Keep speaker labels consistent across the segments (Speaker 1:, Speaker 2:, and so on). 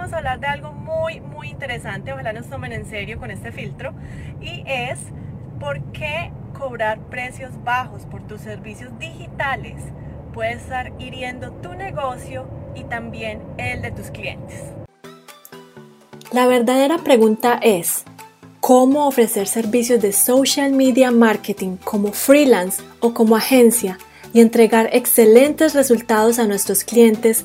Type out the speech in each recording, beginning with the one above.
Speaker 1: vamos a hablar de algo muy, muy interesante, ojalá nos tomen en serio con este filtro, y es por qué cobrar precios bajos por tus servicios digitales puede estar hiriendo tu negocio y también el de tus clientes.
Speaker 2: La verdadera pregunta es, ¿cómo ofrecer servicios de social media marketing como freelance o como agencia y entregar excelentes resultados a nuestros clientes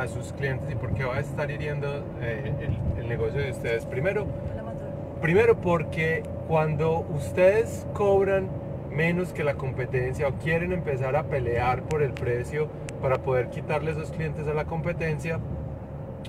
Speaker 3: a sus clientes y por qué va a estar hiriendo eh, el, el, negocio de ustedes? Primero, primero porque cuando ustedes cobran menos que la competencia o quieren empezar a pelear por el precio para poder quitarle esos clientes a la competencia,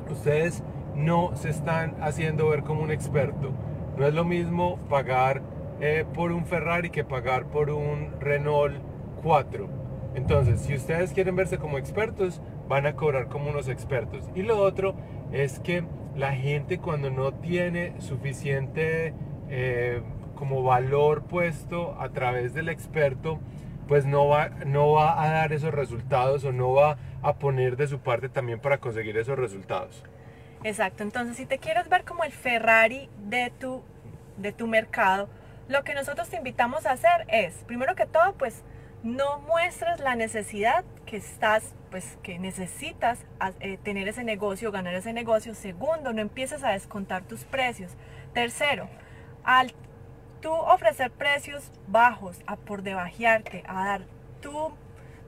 Speaker 3: ustedes no se están haciendo ver como un experto. No es lo mismo pagar eh, por un Ferrari que pagar por un Renault 4 entonces, si ustedes quieren verse como expertos, van a cobrar como unos expertos. Y lo otro es que la gente cuando no tiene suficiente eh, como valor puesto a través del experto, pues no va, no va a dar esos resultados o no va a poner de su parte también para conseguir esos resultados.
Speaker 1: Exacto, entonces si te quieres ver como el Ferrari de tu, de tu mercado, lo que nosotros te invitamos a hacer es, primero que todo, pues no muestres la necesidad que estás, pues que necesitas eh, tener ese negocio, ganar ese negocio. Segundo, no empieces a descontar tus precios. Tercero, al tú ofrecer precios bajos, a por debajearte, a dar tu,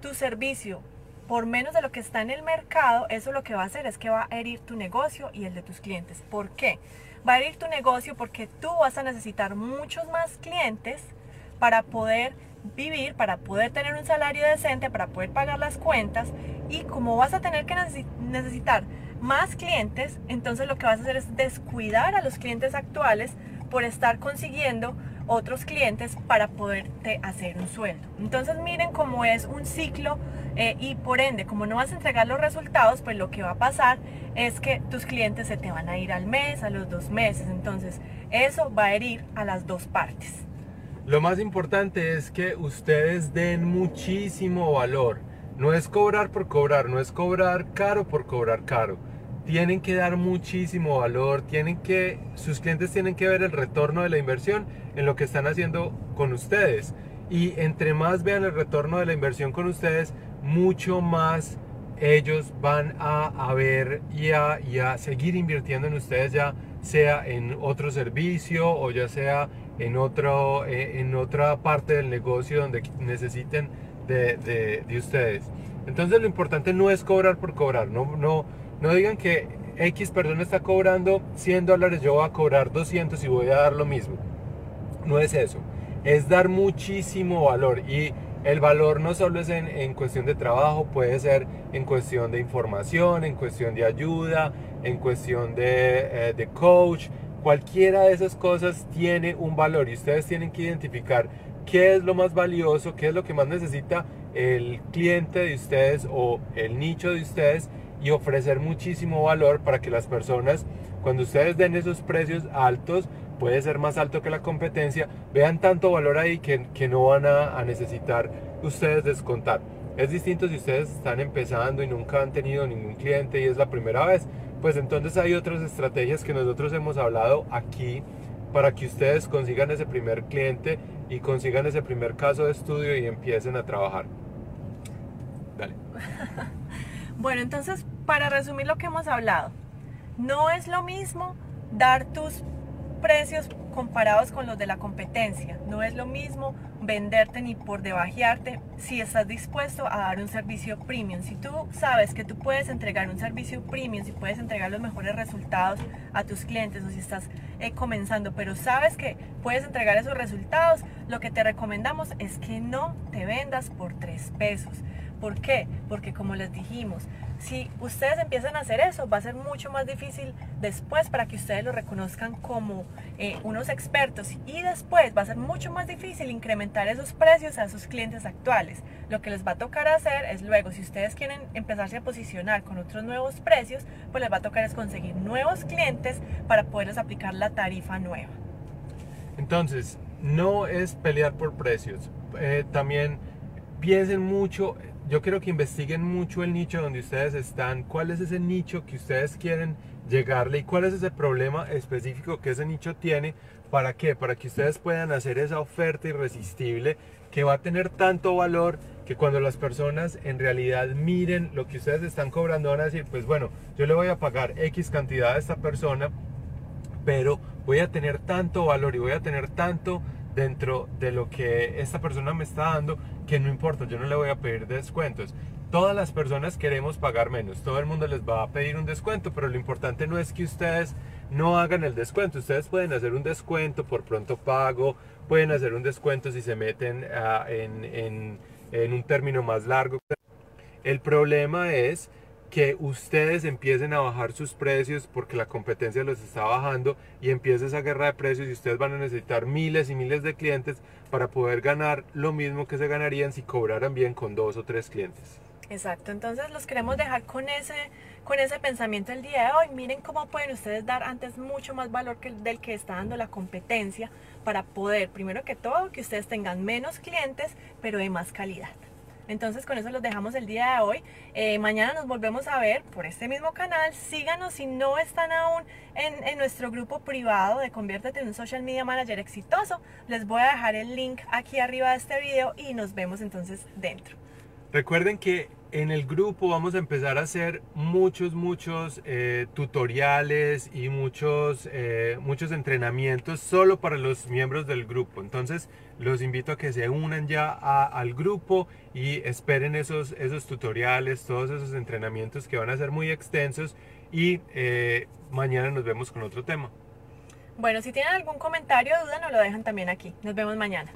Speaker 1: tu servicio por menos de lo que está en el mercado, eso lo que va a hacer es que va a herir tu negocio y el de tus clientes. ¿Por qué? Va a herir tu negocio porque tú vas a necesitar muchos más clientes para poder vivir, para poder tener un salario decente, para poder pagar las cuentas y como vas a tener que necesitar más clientes, entonces lo que vas a hacer es descuidar a los clientes actuales por estar consiguiendo otros clientes para poderte hacer un sueldo. Entonces miren cómo es un ciclo eh, y por ende, como no vas a entregar los resultados, pues lo que va a pasar es que tus clientes se te van a ir al mes, a los dos meses. Entonces eso va a herir a las dos partes.
Speaker 3: Lo más importante es que ustedes den muchísimo valor. No es cobrar por cobrar, no es cobrar caro por cobrar caro. Tienen que dar muchísimo valor, tienen que sus clientes tienen que ver el retorno de la inversión en lo que están haciendo con ustedes. Y entre más vean el retorno de la inversión con ustedes, mucho más ellos van a, ver y a, seguir invirtiendo en ustedes ya sea en otro servicio o ya sea en, otro, eh, en otra parte del negocio donde necesiten de, de, ustedes. Entonces lo importante no es cobrar por cobrar, no, no, no digan que X persona está cobrando 100 dólares, yo voy a cobrar 200 y voy a dar lo mismo. No es eso, es dar muchísimo valor y el valor no solo es en, en, cuestión de trabajo, puede ser en cuestión de información, en cuestión de ayuda, en cuestión de, eh, de coach, Cualquiera de esas cosas tiene un valor y ustedes tienen que identificar qué es lo más valioso, qué es lo que más necesita el cliente de ustedes o el nicho de ustedes y ofrecer muchísimo valor para que las personas, cuando ustedes den esos precios altos, puede ser más alto que la competencia, vean tanto valor ahí que, que no van a, a necesitar ustedes descontar. Es distinto si ustedes están empezando y nunca han tenido ningún cliente y es la primera vez pues entonces hay otras estrategias que nosotros hemos hablado aquí para que ustedes consigan ese primer cliente y consigan ese primer caso de estudio y empiecen a trabajar. Dale.
Speaker 1: bueno, entonces para resumir lo que hemos hablado, no es lo mismo dar tus precios comparados con los de la competencia. No es lo mismo venderte ni por debajearte si estás dispuesto a dar un servicio premium. Si tú sabes que tú puedes entregar un servicio premium, si puedes entregar los mejores resultados a tus clientes o si estás eh, comenzando, pero sabes que puedes entregar esos resultados, lo que te recomendamos es que no te vendas por tres pesos ¿Por qué? Porque como les dijimos, si ustedes empiezan a hacer eso, va a ser mucho más difícil después para que ustedes lo reconozcan como eh, unos expertos y después va a ser mucho más difícil incrementar esos precios a sus clientes actuales. Lo que les va a tocar hacer es luego, si ustedes quieren empezarse a posicionar con otros nuevos precios, pues les va a tocar es conseguir nuevos clientes para poderles aplicar la tarifa nueva.
Speaker 3: Entonces, no es pelear por precios. Eh, también piensen mucho, yo quiero que investiguen mucho el nicho donde ustedes están, cuál es ese nicho que ustedes quieren llegarle y cuál es ese problema específico que ese nicho tiene. ¿Para qué? Para que ustedes puedan hacer esa oferta irresistible que va a tener tanto valor que cuando las personas en realidad miren lo que ustedes están cobrando van a decir, pues bueno, yo le voy a pagar X cantidad a esta persona, pero voy a tener tanto valor y voy a tener tanto dentro de lo que esta persona me está dando que no importa, yo no le voy a pedir descuentos. Todas las personas queremos pagar menos, todo el mundo les va a pedir un descuento, pero lo importante no es que ustedes no hagan el descuento, ustedes pueden hacer un descuento por pronto pago, pueden hacer un descuento si se meten ah, en, un término más largo. El problema es que ustedes empiecen a bajar sus precios porque la competencia los está bajando y empiece esa guerra de precios y ustedes van a necesitar miles y miles de clientes para poder ganar lo mismo que se ganarían si cobraran bien con dos o tres clientes.
Speaker 1: Exacto, entonces los queremos dejar con ese, con ese pensamiento el día de hoy. Miren cómo pueden ustedes dar antes mucho más valor que el del que está dando la competencia para poder, primero que todo, que ustedes tengan menos clientes, pero de más calidad. Entonces con eso los dejamos el día de hoy. Eh, mañana nos volvemos a ver por este mismo canal. Síganos si no están aún en, en, nuestro grupo privado de Conviértete en un Social Media Manager exitoso. Les voy a dejar el link aquí arriba de este video y nos vemos entonces dentro.
Speaker 3: Recuerden que en el grupo vamos a empezar a hacer muchos, muchos eh, tutoriales y muchos, eh, muchos entrenamientos solo para los miembros del grupo. Entonces los invito a que se unan ya al grupo y esperen esos, esos tutoriales, todos esos entrenamientos que van a ser muy extensos y eh, mañana nos vemos con otro tema.
Speaker 1: Bueno, si tienen algún comentario o duda, nos lo dejan también aquí. Nos vemos mañana.